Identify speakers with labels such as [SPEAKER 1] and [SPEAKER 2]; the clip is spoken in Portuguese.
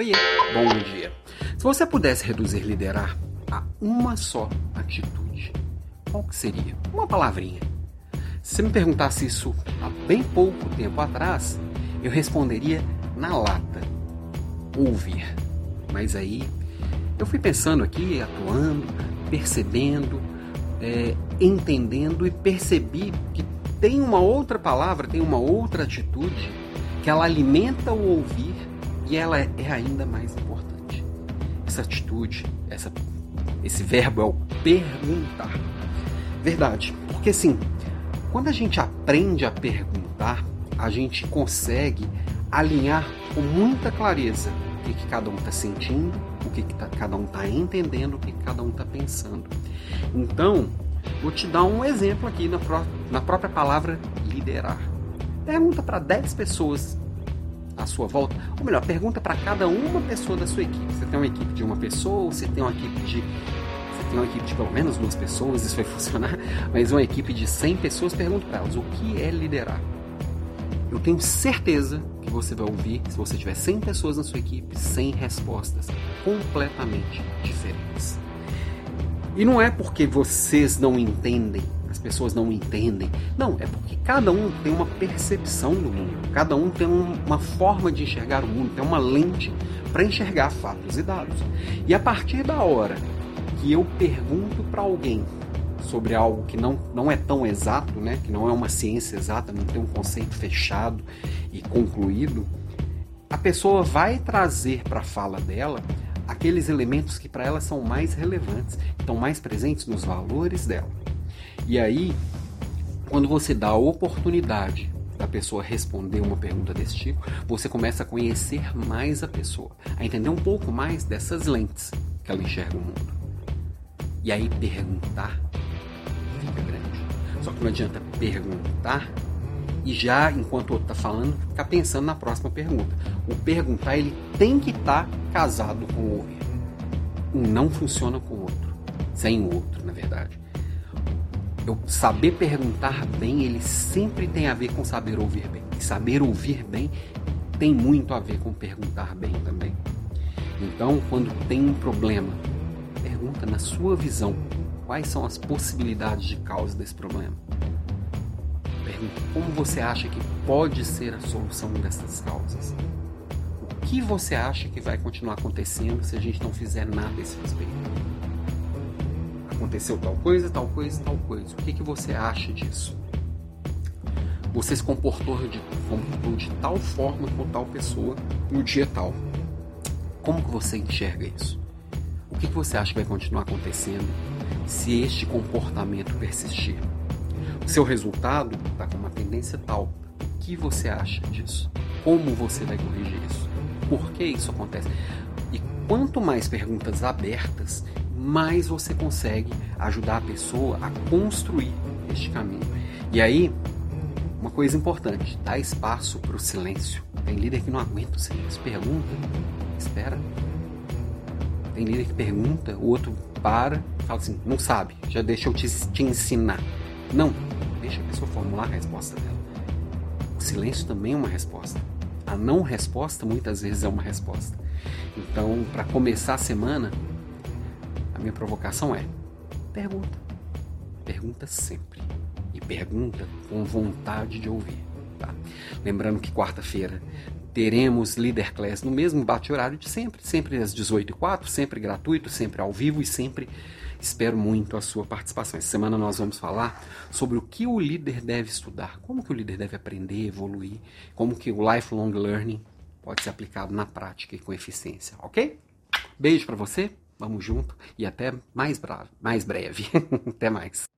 [SPEAKER 1] Oiê, bom dia. Se você pudesse reduzir liderar a uma só atitude, qual que seria? Uma palavrinha. Se você me perguntasse isso há bem pouco tempo atrás, eu responderia na lata. Ouvir. Mas aí eu fui pensando aqui, atuando, percebendo, é, entendendo e percebi que tem uma outra palavra, tem uma outra atitude que ela alimenta o ouvir e ela é, é ainda mais importante. Essa atitude, essa, esse verbo é o perguntar. Verdade, porque assim, quando a gente aprende a perguntar, a gente consegue alinhar com muita clareza o que, que cada um está sentindo, o que, que tá, cada um está entendendo, o que, que cada um está pensando. Então, vou te dar um exemplo aqui na, pró na própria palavra liderar. Pergunta para 10 pessoas à sua volta, ou melhor, pergunta para cada uma pessoa da sua equipe. Você tem uma equipe de uma pessoa, você tem uma equipe de você tem uma equipe de pelo menos duas pessoas, isso vai funcionar, mas uma equipe de 100 pessoas, pergunta para elas o que é liderar. Eu tenho certeza que você vai ouvir, se você tiver 100 pessoas na sua equipe, 100 respostas completamente diferentes. E não é porque vocês não entendem, pessoas não entendem. Não, é porque cada um tem uma percepção do mundo, cada um tem uma forma de enxergar o mundo, tem uma lente para enxergar fatos e dados. E a partir da hora que eu pergunto para alguém sobre algo que não, não é tão exato, né? que não é uma ciência exata, não tem um conceito fechado e concluído, a pessoa vai trazer para a fala dela aqueles elementos que para ela são mais relevantes, estão mais presentes nos valores dela. E aí, quando você dá a oportunidade da pessoa responder uma pergunta desse tipo, você começa a conhecer mais a pessoa, a entender um pouco mais dessas lentes que ela enxerga o mundo. E aí perguntar fica grande. Só que não adianta perguntar e já, enquanto o outro está falando, ficar pensando na próxima pergunta. O perguntar, ele tem que estar tá casado com o ouvir. Um não funciona com o outro. Sem o outro, na verdade. Eu saber perguntar bem, ele sempre tem a ver com saber ouvir bem. E saber ouvir bem tem muito a ver com perguntar bem também. Então, quando tem um problema, pergunta na sua visão quais são as possibilidades de causa desse problema. Pergunta como você acha que pode ser a solução dessas causas. O que você acha que vai continuar acontecendo se a gente não fizer nada a esse respeito? Aconteceu tal coisa, tal coisa, tal coisa. O que, que você acha disso? Você se comportou de, comportou de tal forma com tal pessoa no dia tal. Como que você enxerga isso? O que, que você acha que vai continuar acontecendo se este comportamento persistir. O seu resultado está com uma tendência tal. O que você acha disso? Como você vai corrigir isso? Por que isso acontece? E quanto mais perguntas abertas, mais você consegue ajudar a pessoa a construir este caminho. E aí, uma coisa importante, dá espaço para o silêncio. Tem líder que não aguenta o silêncio. Pergunta, espera. Tem líder que pergunta, o outro para, fala assim, não sabe, já deixa eu te, te ensinar. Não, deixa a pessoa formular a resposta dela. O silêncio também é uma resposta. A não resposta muitas vezes é uma resposta. Então, para começar a semana, minha provocação é: pergunta. Pergunta sempre. E pergunta com vontade de ouvir. Tá? Lembrando que quarta-feira teremos Leader Class no mesmo bate-horário de sempre, sempre às 18h04, sempre gratuito, sempre ao vivo e sempre espero muito a sua participação. Essa semana nós vamos falar sobre o que o líder deve estudar, como que o líder deve aprender, evoluir, como que o lifelong learning pode ser aplicado na prática e com eficiência, ok? Beijo para você, vamos junto e até mais, mais breve. até mais.